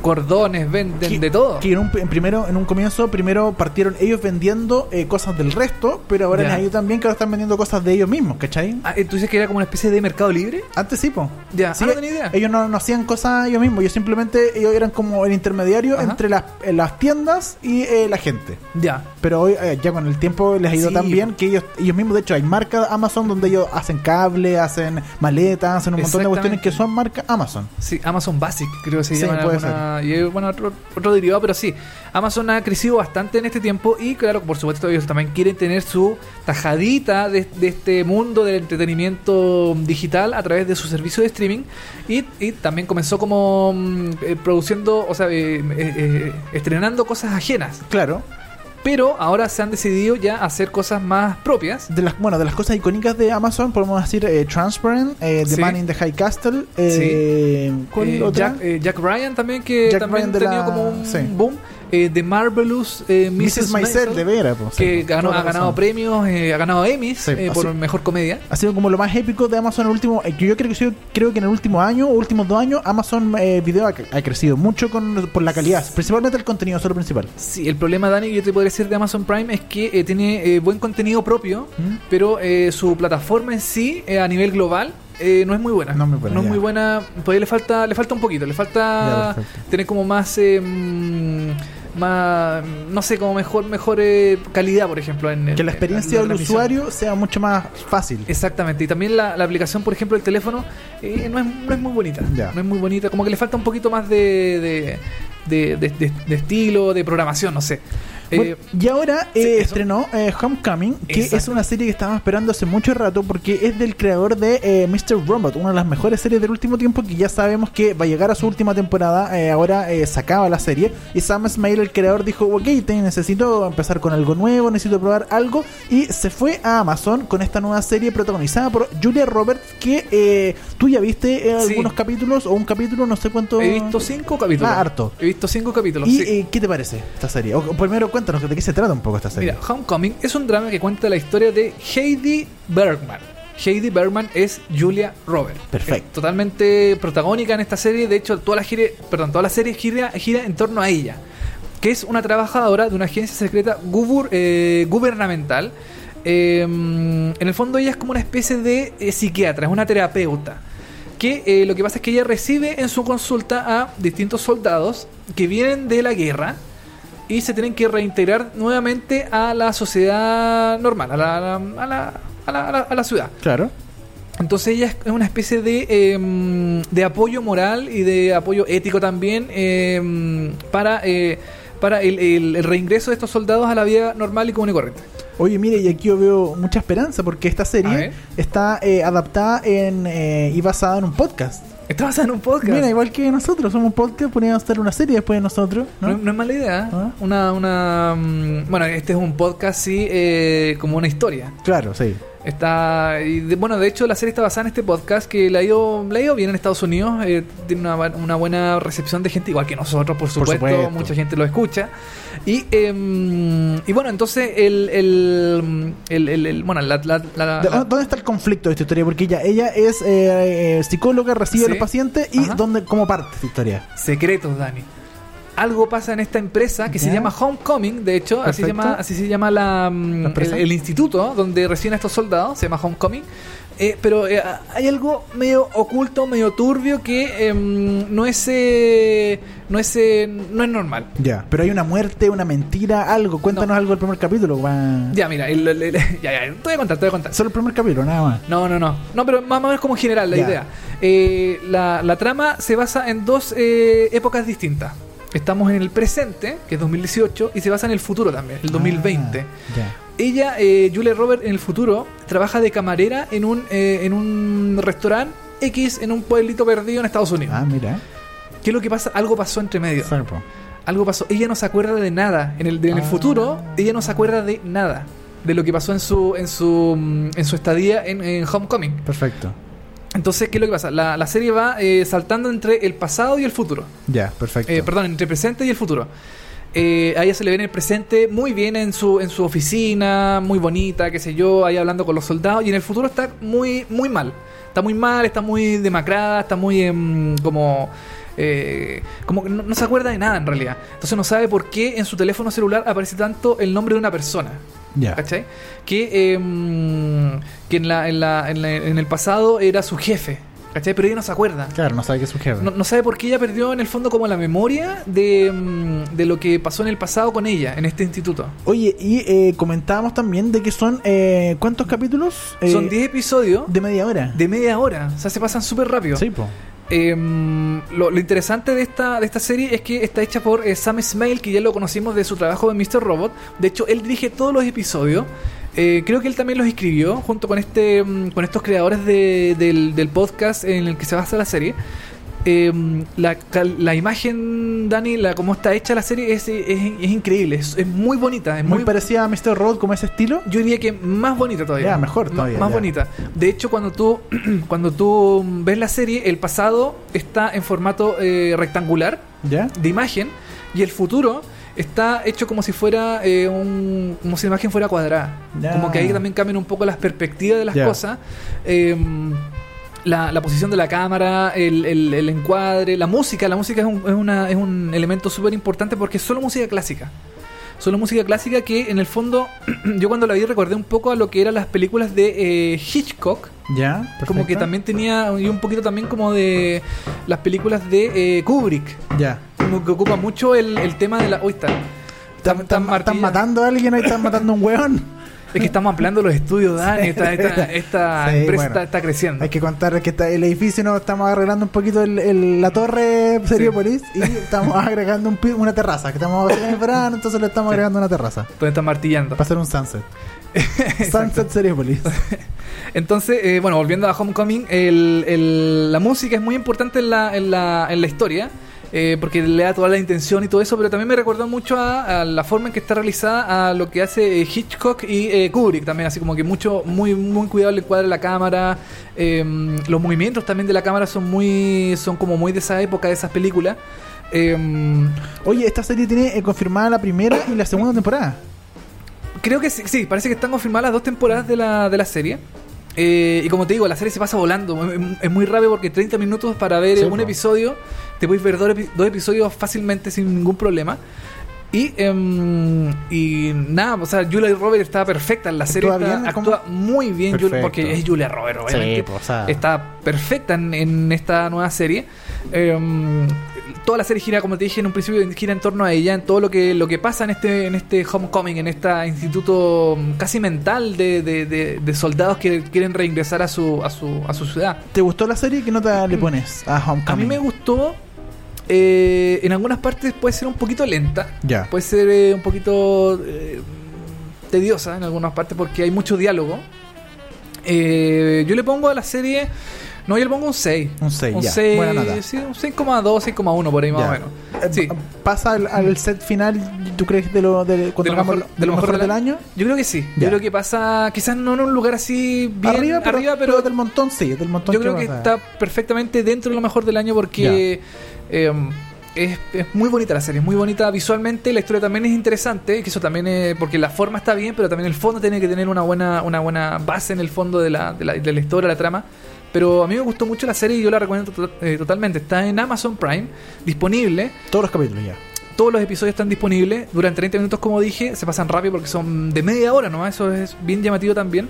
cordones, venden Que- de todo. Que en un, en primero, en un comienzo, primero partieron ellos vendiendo eh, cosas del resto, pero ahora Ya. ha ido también que ahora están vendiendo cosas de ellos mismos, ¿cachai? Ah, eh, ¿Tú dices que era como una especie de mercado libre? Antes sí, po. Ya, Sí, ah, no tenía idea. Ellos no, no hacían cosas ellos mismos, ellos simplemente ellos eran como el intermediario Ajá. entre las, eh, las tiendas y eh, la gente. Ya. Pero hoy, eh, ya con el tiempo les ha ido Sí. tan bien que ellos, ellos mismos, de hecho, hay marcas Amazon donde ellos hacen cable, hacen maletas, hacen un montón de cuestiones que son marca Amazon. Sí, Amazon Basic, creo que se Sí, llama. puede y, bueno, otro, otro derivado, pero sí. Amazon ha crecido bastante en este tiempo y, claro, por supuesto, ellos también quieren tener su tajadita de, de este mundo del entretenimiento digital a través de su servicio de streaming. Y, y también comenzó como mm, eh, produciendo, o sea, eh, eh, eh, estrenando cosas ajenas. Claro. Pero ahora se han decidido ya hacer cosas más propias. De las, bueno, de las cosas icónicas de Amazon podemos decir eh, Transparent, eh, The Sí. Man in the High Castle, eh, ¿cuál Eh, otra? Jack, eh, Jack Ryan también, que Jack también de tenido la- como un sí. boom. Eh, The Marvelous eh, Mrs. Mrs. Maisel, de veras. po, sí, que ganó, ha ganado razón. premios, eh, ha ganado Emmys Sí, eh, por así- mejor comedia. Ha sido como lo más épico de Amazon en el último. eh, que yo creo que creo que en el último año o últimos dos años Amazon eh, Video ha, ha crecido mucho con, por la calidad, principalmente el contenido, eso es lo principal. Sí, el problema, Dani, que yo te podría decir de Amazon Prime es que tiene buen contenido propio, ¿Mm? pero eh, su plataforma en sí, eh, a nivel global, eh, no es muy buena. No es muy buena, No es muy buena. Todavía le falta, le falta un poquito. Le falta tener como más. eh, más no sé como mejor mejor eh, calidad por ejemplo en Que la en- experiencia en la del usuario sea mucho más fácil. Exactamente, y también la, la aplicación, por ejemplo, del teléfono eh, no, es, no es muy bonita. No es muy bonita, como que le falta un poquito más de- de estilo, de programación, no sé. Eh, Bueno, y ahora sí, eh, eso. estrenó eh, Homecoming, que Exacto. es una serie que estábamos esperando hace mucho rato porque es del creador de eh, Mr. Robot, una de las mejores series del último tiempo que ya sabemos que va a llegar a su última temporada. eh, ahora eh, se acaba la serie y Sam Smile, el creador, dijo: Ok, te necesito empezar con algo nuevo, necesito probar algo. Y se fue a Amazon con esta nueva serie protagonizada por Julia Roberts, que tú ya viste eh, Sí. algunos capítulos o un capítulo, no sé cuánto. he visto cinco capítulos. Ah, harto. He visto cinco capítulos. ¿Y sí. qué te parece esta serie? O, primero cuéntanos de qué se trata un poco esta serie. Mira, Homecoming es un drama que cuenta la historia de Heidi Bergman. Heidi Bergman es Julia Roberts. Perfecto. Es totalmente protagónica en esta serie. De hecho, toda la, gire- perdón, toda la serie gira, gira en torno a ella. Que es una trabajadora de una agencia secreta gubur- eh, gubernamental. Eh, en el fondo ella es como una especie de eh, psiquiatra, es una terapeuta. Que eh, lo que pasa es que ella recibe en su consulta a distintos soldados que vienen de la guerra y se tienen que reintegrar nuevamente a la sociedad normal, a la, a la, a la, a la- ciudad. Claro. Entonces ella es una especie de, eh, de apoyo moral y de apoyo ético también eh, para, eh, para el, el- el reingreso de estos soldados a la vida normal y común y corriente. Oye, mire, y aquí yo veo mucha esperanza porque esta serie está eh, adaptada en, eh, y basada en un podcast. Está basada en un podcast. Mira, igual que nosotros, somos un podcast, podríamos hacer una serie después de nosotros, no, ¿no? no es mala idea. Ah. Una, una, mm, bueno, este es un podcast, sí, eh, como una historia. Claro, sí. Está, y de- bueno, de hecho la serie está basada en este podcast que le ha ido, le ha ido bien en Estados Unidos, eh, tiene una, una buena recepción de gente, igual que nosotros, por supuesto, supuesto. mucha gente lo escucha. Y, em, y bueno, entonces el, el, el, el- el- bueno, la, la- la- ¿De- la- ¿Dónde está el conflicto de esta historia? Porque ella, ella es eh, eh, psicóloga, recibe Sí. a los pacientes y Ajá. ¿dónde, ¿cómo parte esta historia? secretos, Dani. Algo pasa en esta empresa que se llama Homecoming, de hecho, así se Perfecto. llama, así se llama la, mm, el, el instituto donde reciben a estos soldados, se llama Homecoming. eh, pero eh, hay algo medio oculto, medio turbio que em, no es eh, no es eh, no es normal. Ya, pero hay una muerte, una mentira, algo. Cuéntanos No. algo del primer capítulo. va. Ya, mira, el- el- el- <laughs> ya, ya, te voy a contar, te voy a contar. Solo el primer capítulo, nada más. No, no, no. No, pero más o menos como en general la idea. Eh, la, la trama se basa en dos eh, épocas distintas. Estamos en el presente, que es 2018, y se basa en el futuro también, el 2020. Ah. Ella, eh, Julia Robert, en el futuro, trabaja de camarera en un, eh, en un restaurante X en un pueblito perdido en Estados Unidos. Ah, mira. ¿Qué es lo que pasa? Algo pasó entre medio. Zarpo. Algo pasó. Ella no se acuerda de nada. En el, de- en el Ah. futuro, ella no se acuerda de nada. De lo que pasó en su, en su, mm, en su estadía en, en Homecoming. Perfecto. Entonces, ¿qué es lo que pasa? La, la serie va eh, saltando entre el pasado y el futuro. Ya, perfecto. Eh, perdón, entre el presente y el futuro. Eh, a ella se le ve en el presente muy bien en su, en su oficina, muy bonita, qué sé yo, ahí hablando con los soldados. Y en el futuro está muy, muy mal. Está muy mal, está muy demacrada, está muy em, como... eh, como que no, no se acuerda de nada en realidad. Entonces no sabe por qué en su teléfono celular aparece tanto el nombre de una persona. Ya. ¿Cachai? Que, em, que en, la, en, la- en la- en el pasado era su jefe. ¿Cachai? Pero ella no se acuerda. Claro, no sabe qué es su jefe. No, no sabe por qué ella perdió en el fondo como la memoria de, mm, de lo que pasó en el pasado con ella, en este instituto. Oye, y eh, comentábamos también de que son. Eh, ¿Cuántos capítulos? Eh, Son 10 episodios de media hora. de media hora, o sea, se pasan súper rápido. Sí, po. Eh, lo, interesante de esta, de esta serie es que está hecha por eh, Sam Smale, que ya lo conocimos de su trabajo en Mr. Robot. De hecho, él dirige todos los episodios. Eh, creo que él también los escribió junto con este mm, con estos creadores de- del podcast en el que se basa la serie. Eh, la, la imagen, Dani, la cómo está hecha la serie es, es, es increíble, es, es muy bonita, es Muy, muy, parecida a Mr. Road como ese estilo. yo diría que más bonita todavía. Ya, mejor M- todavía, Más ya. bonita. De hecho, cuando tú, <clears throat> cuando tú ves la serie, el pasado está en formato eh, rectangular ¿Ya? de imagen y el futuro está hecho como si fuera eh, un, como si la imagen fuera cuadrada. Como que ahí también cambian un poco las perspectivas de las cosas. Eh, la, la posición de la cámara, el, el- el encuadre, la música. La música es un, es una- es un elemento súper importante porque es solo música clásica. Solo música clásica que en el fondo <clears throat> yo cuando la vi recordé un poco a lo que eran las películas de eh, Hitchcock. ¿Ya? Como que perfecto. también tenía y un poquito también como de las películas de eh, Kubrick. Ya. Como que ocupa mucho el, el tema de la... Uy, está. ¿Están, están- martilla- están matando a alguien ahí? ¿Están matando a un hueón? <laughs> Es que estamos ampliando los estudios, Dani. Esta, esta, esta Sí, empresa bueno. está, está creciendo. Hay que contar que está el edificio, no estamos arreglando un poquito el- el- la torre Seriopolis y estamos <laughs> agregando un una terraza. Que estamos en el verano, entonces le estamos Sí. agregando una terraza. Donde está martillando. Para hacer un sunset. <laughs> sunset Seriopolis. <laughs> Entonces, eh, bueno, volviendo a Homecoming, el- la música es muy importante en la, en la, en la historia. Eh, porque le da toda la intención y todo eso, pero también me recordó mucho a, a la forma en que está realizada a lo que hace eh, Hitchcock y eh, Kubrick también, así como que mucho, muy, muy cuidado el encuadre de la cámara, eh, los movimientos también de la cámara son muy, son como muy de esa época, de esas películas. Eh, Oye, esta serie tiene eh, confirmada la primera y la segunda temporada. Creo que sí, sí, parece que están confirmadas las dos temporadas de la, de la serie. Eh, y como te digo, la serie se pasa volando. Es- Es muy rápido porque 30 minutos para ver Sí, eh, un episodio. Te puedes ver dos, epi- dos episodios fácilmente sin ningún problema. Y, em, y nada, o sea, Julia Roberts está perfecta en la serie. ¿Actúa está- bien? actúa muy bien, Julia- porque es Julia Roberts, obviamente. Sí, pues, o sea. Está perfecta en, en esta nueva serie. Em, toda la serie gira, como te dije en un principio, gira en torno a ella, en todo lo que, lo que pasa en este, en este homecoming, en este instituto mm, casi mental de, de- de- de soldados que quieren reingresar a su, a su, a su ciudad. ¿Te gustó la serie? ¿Qué nota le pones a A Homecoming? mí me gustó. eh, en algunas partes puede ser un poquito lenta. Ya. Puede ser eh, un poquito eh, tediosa en algunas partes porque hay mucho diálogo. Eh, yo le pongo a la serie. No, yo le pongo un 6. Un 6, Un ya. 6, Buena nota. sí, un 6,2, 6,1 por ahí más o menos. Eh, Sí. ¿Pasa al, al set final, tú crees, de lo, de, cuando De lo hagamos mejor- de lo mejor del año? Yo creo que sí. Ya. Yo creo que pasa, quizás no en un lugar así bien arriba, pero, arriba, pero pero del montón sí, del montón yo creo que está perfectamente dentro de lo mejor del año porque eh, es, es muy bonita la serie, es muy bonita visualmente, la historia también es interesante, que eso también es, porque la forma está bien, pero también el fondo tiene que tener una buena, una buena base en el fondo de la, de la, de la historia, la trama. Pero a mí me gustó mucho la serie y yo la recomiendo to- eh, totalmente. Está en Amazon Prime, disponible. Todos los capítulos ya. Todos los episodios están disponibles. Duran 30 minutos, como dije. Se pasan rápido porque son de media hora nomás. Eso es bien llamativo también.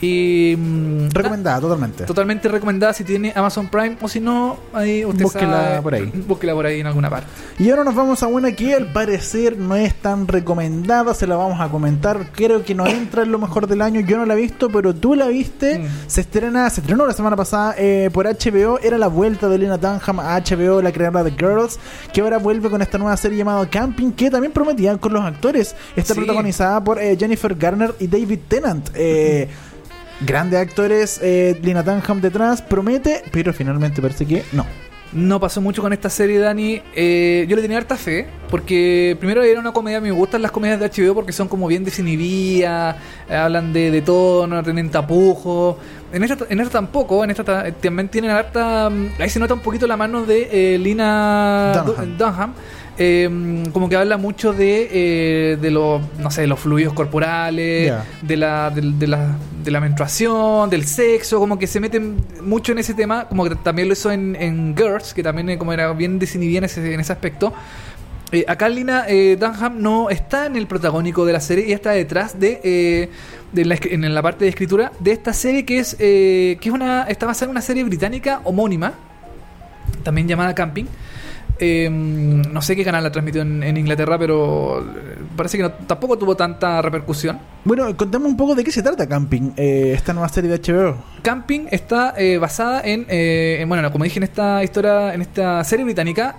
Y mm, Recomendada, totalmente. Totalmente recomendada si tiene Amazon Prime o si no, ahí usted Búsquela sabe, por ahí. Búsquela por ahí en alguna parte. Y ahora nos vamos a una que al parecer no es tan recomendada, se la vamos a comentar. Creo que no entra en lo mejor del año. Yo no la he visto, pero tú la viste. Mm. Se estrena, se estrenó la semana pasada eh, por HBO. Era la vuelta de Lena Dunham a HBO, la creadora de Girls, que ahora vuelve con esta nueva serie llamada Camping, que también prometían con los actores. Está Sí. protagonizada por eh, Jennifer Garner y David Tennant. Eh, <laughs> Grandes actores, eh, Lena Dunham detrás, promete, pero finalmente parece que no. No pasó mucho con esta serie, Dani. Eh, yo le tenía harta fe, porque primero era una comedia, me gustan las comedias de HBO porque son como bien desinhibidas, hablan de, de todo, no tienen tapujos. En esta, en esta tampoco, en esta ta- también tienen harta... mm, Ahí se nota un poquito la mano de eh, Lina Dunham. Du- Dunham. Eh, como que habla mucho de, eh, de los, no sé, de los fluidos corporales, Ya. de, la, de, de la, de la menstruación, del sexo, como que se meten mucho en ese tema, como que también lo hizo en, en Girls, que también eh, como era bien desinhibida en ese, en ese aspecto. Eh, acá Lina eh, Dunham no está en el protagónico de la serie, ella está detrás de, eh, de la, en la parte de escritura de esta serie que es eh, que es una está basada en una serie británica homónima, también llamada Camping. Eh, no sé qué canal la transmitió en, en Inglaterra, pero eh, parece que no- tampoco tuvo tanta repercusión. Bueno, contame un poco de qué se trata Camping, eh, esta nueva serie de HBO. Camping está eh, basada en, eh, en, bueno, como dije en esta historia, en esta serie británica,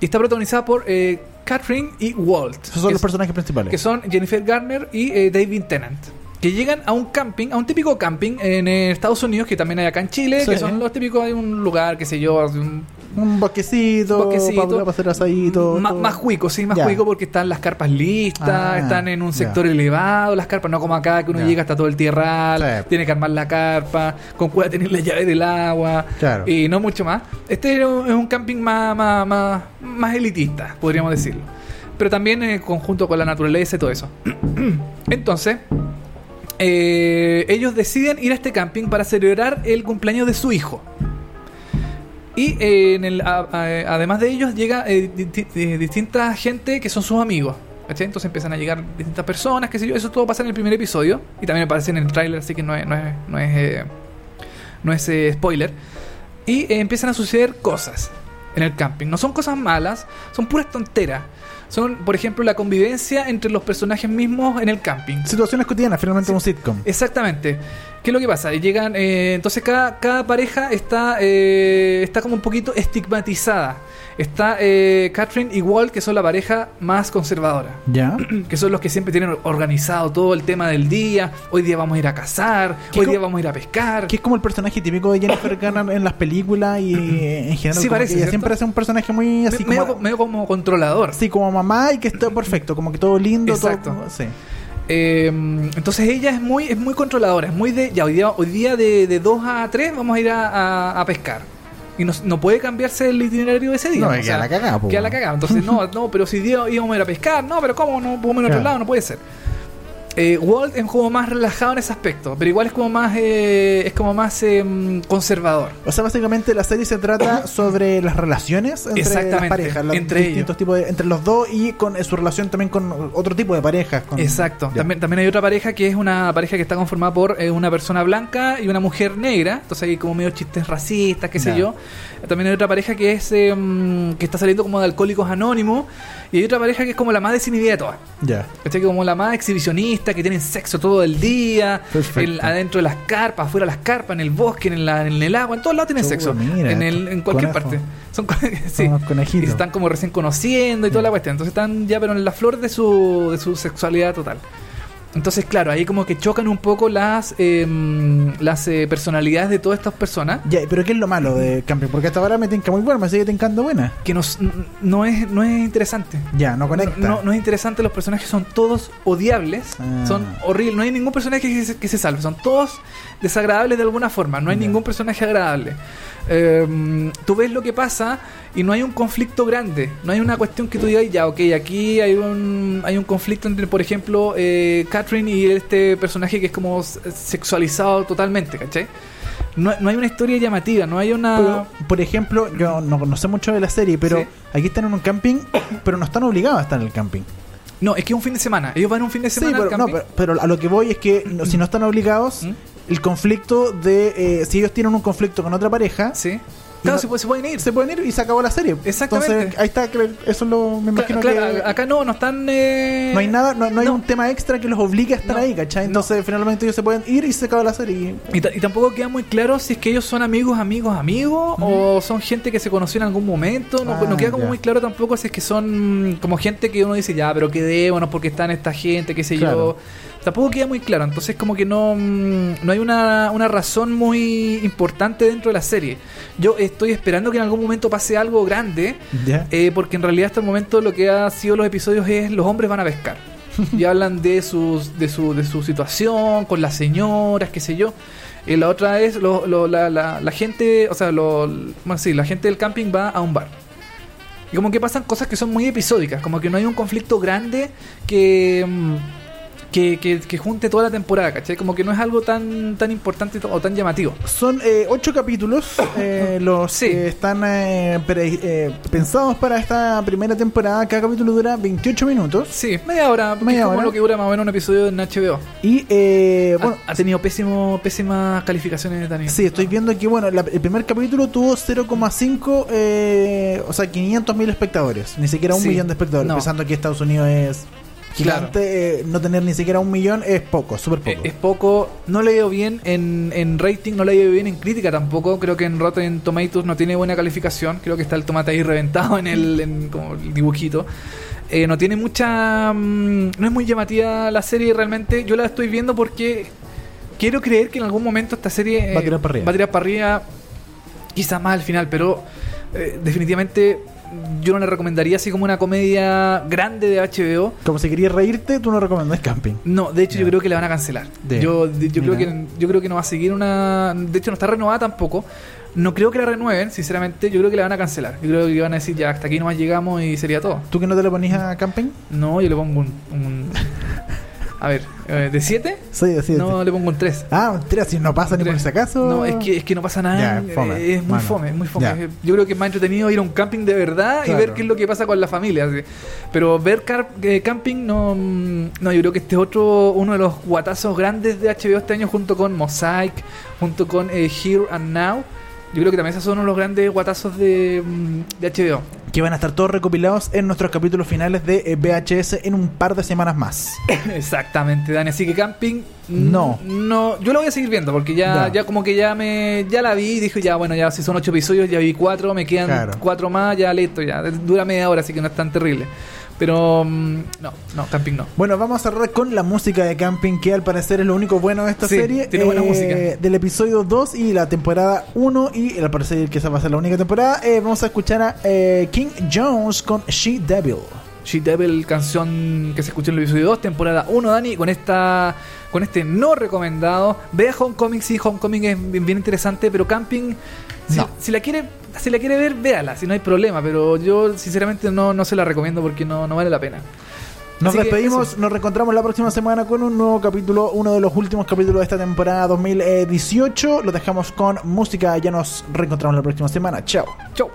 y está protagonizada por eh, Catherine y Walt. Esos son los es- personajes principales. que son Jennifer Garner y David Tennant. Que llegan a un camping, a un típico camping en Estados Unidos, que también hay acá en Chile, Sí. que son los típicos de un lugar, qué sé yo, un- Un bosquecito, Bosquecito. para hacer asadito. más, más cuico, sí, más Ya. cuico porque están las carpas listas, Ah, están en un ya. sector elevado, las carpas, no como acá que uno Ya. llega hasta todo el tierral, Sí. tiene que armar la carpa, con cuál tener la llave del agua Claro. y no mucho más. Este es un, es un camping más, más, más, más elitista, podríamos decirlo. Pero también en conjunto con la naturaleza y todo eso. <clears throat> Entonces, eh, ellos deciden ir a este camping para celebrar el cumpleaños de su hijo. Y eh, a- además de ellos llega eh, di- di- eh, distinta gente que son sus amigos. Entonces empiezan a llegar distintas personas, qué sé yo. Eso todo pasa en el primer episodio. Y también aparece en el tráiler, así que no es, no es, no es, eh, no es eh, spoiler. Y eh, empiezan a suceder cosas en el camping. No son cosas malas, son puras tonteras. Son, por ejemplo, la convivencia entre los personajes mismos en el camping. Situaciones cotidianas, finalmente un sitcom. Exactamente. ¿Qué es lo que pasa? Llegan, eh, entonces cada, cada pareja está, eh, está como un poquito estigmatizada. Está eh, Catherine y Walt, que son la pareja más conservadora. ¿Ya? <clears throat> Que son los que siempre tienen organizado todo el tema del día. Hoy día vamos a ir a cazar, ¿Qué hoy día vamos a ir a pescar. Que es como el personaje típico de Jennifer <clears throat> Garner en las películas y eh, en general. Sí, parece, ella siempre hace un personaje muy así medio, como. medio como controlador. Así como mamá y que está perfecto, como que todo lindo, Exacto. todo. Sí. Eh, entonces ella es muy, es muy controladora, es muy de, ya hoy día, hoy día de, de 2 a 3 vamos a ir a, a- a pescar. Y no, no puede cambiarse el itinerario de ese día. No, o queda sea, la cagada, Queda la cagada. Entonces, no, no, pero si día íbamos a ir a pescar, no, pero ¿cómo? No podemos ir a otro Claro. lado, no puede ser. Eh, Walt es como más relajado en ese aspecto, pero igual es como más, eh, es como más eh, conservador. O sea, básicamente la serie se trata <coughs> sobre las relaciones entre las parejas, los entre distintos tipos de, entre los dos y con eh, su relación también con otro tipo de parejas. con- Exacto. Ya. También, también hay otra pareja que es una pareja que está conformada por eh, una persona blanca y una mujer negra. Entonces hay como medio chistes racistas, qué sé Ya. yo. También hay otra pareja que es mm, que está saliendo como de alcohólicos anónimos. Y hay otra pareja que es como la más desinhibida de todas. Ya. ¿Cachai? Como la más exhibicionista, que tienen sexo todo el día, el- adentro de las carpas, afuera de las carpas, en el bosque, en, la- en el agua, en todos lados tienen Chuta, sexo. mira, en, el, en cualquier conejo. parte. Son, <laughs> sí. Conejitos. Y se están como recién conociendo y toda la cuestión. Entonces están ya, pero en la flor de su, de su sexualidad total. Entonces, claro, ahí como que chocan un poco las, em, las eh, personalidades de todas estas personas. Ya, pero ¿qué es lo malo de Camping? Porque hasta ahora me tinca muy buena, me sigue tincando buena. Que nos, no, es, no es interesante. Ya, no conecta. No, no es interesante, los personajes son todos odiables, Ah. son horribles, no hay ningún personaje que se, que se salve, son todos desagradables de alguna forma, no hay Ya. ningún personaje agradable. Eh, tú ves lo que pasa y no hay un conflicto grande, no hay una cuestión que tú digas, ya, ok, aquí hay un, hay un conflicto entre, por ejemplo, eh, Catherine y este personaje que es como sexualizado totalmente, ¿cachai? No, no hay una historia llamativa, no hay una... Pero, por ejemplo, yo no, no sé mucho de la serie, pero Sí. aquí están en un camping, pero no están obligados a estar en el camping. No, es que es un fin de semana, ellos van un fin de Sí, semana al pero, no, camping. pero, pero a lo que voy es que si no están obligados, ¿Mm? el conflicto de eh, si ellos tienen un conflicto con otra pareja, Sí. Claro, no- se, puede- se pueden ir. se pueden ir y se acabó la serie. Exactamente. Entonces, ahí está, eso es lo me imagino Claro, claro, que acá no, no están. eh, no hay nada, no, no hay no. un tema extra que los obligue a estar ahí, ¿cachai? Entonces, finalmente ellos se pueden ir y se acaba la serie. y- Y, ta- y tampoco queda muy claro si es que ellos son amigos, amigos, amigos, o son gente que se conoció en algún momento. No, Ah, queda como ya. muy claro tampoco si es que son como gente que uno dice, ya, pero quedémonos porque están esta gente, qué sé Claro. yo. Tampoco queda muy claro. Entonces, como que no, mm, no hay una, una razón muy importante dentro de la serie. Yo estoy esperando que en algún momento pase algo grande. Eh, porque en realidad hasta el momento lo que ha sido los episodios es los hombres van a pescar. <laughs> y hablan de sus, de su, de su situación, con las señoras, qué sé yo. Y la otra es lo- lo- la, la- la gente, o sea, lo, bueno, sí, la gente del camping va a un bar. Y como que pasan cosas que son muy episódicas, como que no hay un conflicto grande que, mm, que, que, que junte toda la temporada, ¿cachai? Como que no es algo tan, tan importante o tan llamativo. Son eh, ocho capítulos eh, <coughs> los Sí. que están eh, pre- eh, pensados para esta primera temporada. Cada capítulo dura 28 minutos. Sí, media hora, Media es como hora. lo que dura más o menos un episodio en HBO. Y eh, bueno, ha, ha tenido pésimo, pésimas calificaciones Dani. Sí, estoy viendo que bueno, la- el primer capítulo tuvo 0,5, eh, o sea, 500 mil espectadores, ni siquiera un Sí, millón de espectadores, no. pensando que Estados Unidos es gigante, eh, no tener ni siquiera un millón es poco, súper Eh, poco. Es poco, no le dio bien en, en rating, no le dio bien en crítica tampoco. Creo que en Rotten Tomatoes no tiene buena calificación. Creo que está el tomate ahí reventado en el, en como el dibujito. Eh, no tiene mucha. mm, no es muy llamativa la serie realmente. Yo la estoy viendo porque quiero creer que en algún momento esta serie eh, Va a tirar para arriba. va a tirar para arriba, Quizá más al final, pero eh, definitivamente yo no le recomendaría así como una comedia grande de HBO. Como si querías reírte, tú no recomiendas camping. No, de hecho yo creo que la van a cancelar. De- Yo, yo creo que yo creo que no va a seguir una. De hecho no está renovada tampoco. No creo que la renueven, sinceramente. Yo creo que la van a cancelar. Yo creo que van a decir ya hasta aquí nomás llegamos y sería todo. ¿Tú que no te le ponías a camping? No, yo le pongo un. un- a ver, eh, ¿de 7? Sí, sí, No, sí. le pongo un 3. Ah, mentira, si no pasa ni por si acaso. No, es que, es que no pasa nada. Ya, fome. eh, es muy fome, es muy fome. Yo creo que es más entretenido ir a un camping de verdad y Claro. ver qué es lo que pasa con la familia. así. Pero ver eh, camping no, mm, no, yo creo que este es otro, uno de los guatazos grandes de HBO este año junto con Mosaic, junto con eh, Here and Now. Yo creo que también esos son uno de los grandes guatazos de, mm, de HBO. Que van a estar todos recopilados en nuestros capítulos finales de eh, VHS en un par de semanas más. <laughs> Exactamente, Dani. Así que camping, No. no. Yo lo voy a seguir viendo porque ya, Ya. ya como que ya me, ya la vi y dije ya, bueno, ya si son ocho episodios, ya vi cuatro, me quedan Claro. cuatro más, ya listo, ya. Dura media hora, así que no es tan terrible. Pero mm, no, no, camping no. Bueno, vamos a cerrar con la música de Camping, que al parecer es lo único bueno de esta Sí, serie. tiene buena música. Del episodio 2 y la temporada 1, y al parecer que esa va a ser la única temporada, eh, vamos a escuchar a eh, King Jones con She Devil. She Devil, canción que se escuchó en el episodio 2, temporada 1, Dani, con esta con este no recomendado. Vea Homecoming, sí, Homecoming es bien, bien interesante, pero Camping, si, No. si la quiere si la quiere ver, véala, si no hay problema, pero yo sinceramente no, no se la recomiendo porque no, no vale la pena. Nos Así despedimos, nos reencontramos la próxima semana con un nuevo capítulo, uno de los últimos capítulos de esta temporada 2018. Lo dejamos con música, ya nos reencontramos la próxima semana. Chao. Chau.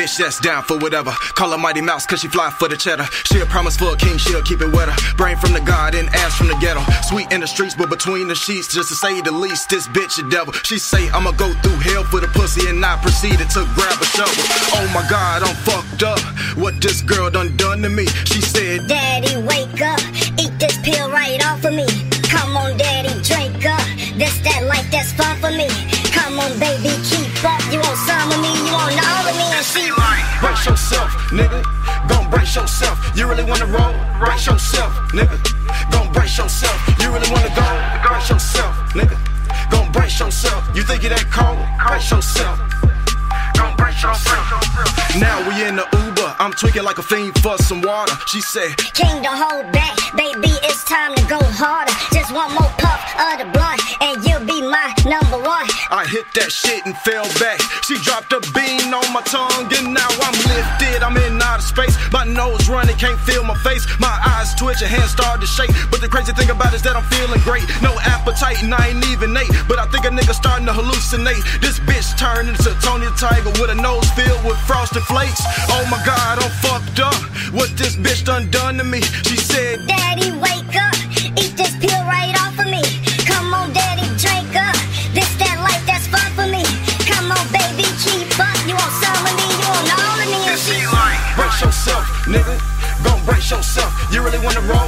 Bitch that's down for whatever. Call her Mighty Mouse cause she fly for the cheddar. She'll promise for a king, she'll keep it wetter. Brain from the god and ass from the ghetto. Sweet in the streets, but between the sheets, just to say the least, this bitch a devil. She say I'ma go through hell for the pussy and I proceeded to grab a shovel. Oh my god, I'm fucked up. What this girl done done to me? She said, Daddy, wake up. Eat this pill right off of me. Come on, daddy, drink up. This that life that's fun for me. Come on, baby, keep want some of me? You want all of me? And she Brace yourself, nigga. Gon' brace yourself. You really wanna roll? Brace yourself, nigga. Gon' brace yourself. You really wanna go? Brace yourself, nigga. Gon' brace yourself. You think you that cold? Brace yourself. Gon' brace yourself. Now we in the I'm tweaking like a fiend for some water. She said, King, don't hold back. Baby, it's time to go harder. Just one more puff of the blunt, and you'll be my number one. I hit that shit and fell back. She dropped a bean on my tongue, and now I'm lifted. I'm in outer space. My nose running, can't feel my face. My eyes twitch and hands start to shake. But the crazy thing about it is that I'm feeling great. No appetite and I ain't even ate. But I think a nigga starting to hallucinate. This bitch turned into Tony the Tiger with a nose filled with frosted flakes. Oh my god, I'm fucked up. What this bitch done done to me? She said, Daddy, wake up. Eat this pill right off of me. Come on, daddy, drink up. This that life that's fun for me. Come on, baby, keep up. You want some of me, you want all of me, and she Brace yourself, nigga. Gon' brace yourself. You really wanna roll?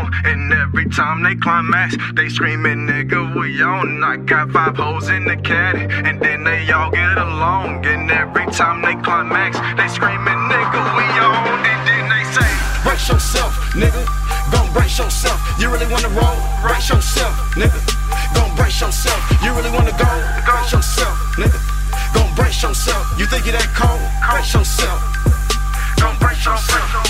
Along. And every time they climax, they screaming, nigga, we on. I got five hoes in the caddy, and then they all get along. And every time they climax, they screaming, nigga, we on. And then they say, brace yourself, nigga. Gon' brace yourself. You really wanna roll? Brace yourself, nigga. Gon' brace yourself. You really wanna go? Brace yourself, nigga. Gon' brace yourself. You think you that cold? Brace yourself. Gon' brace yourself.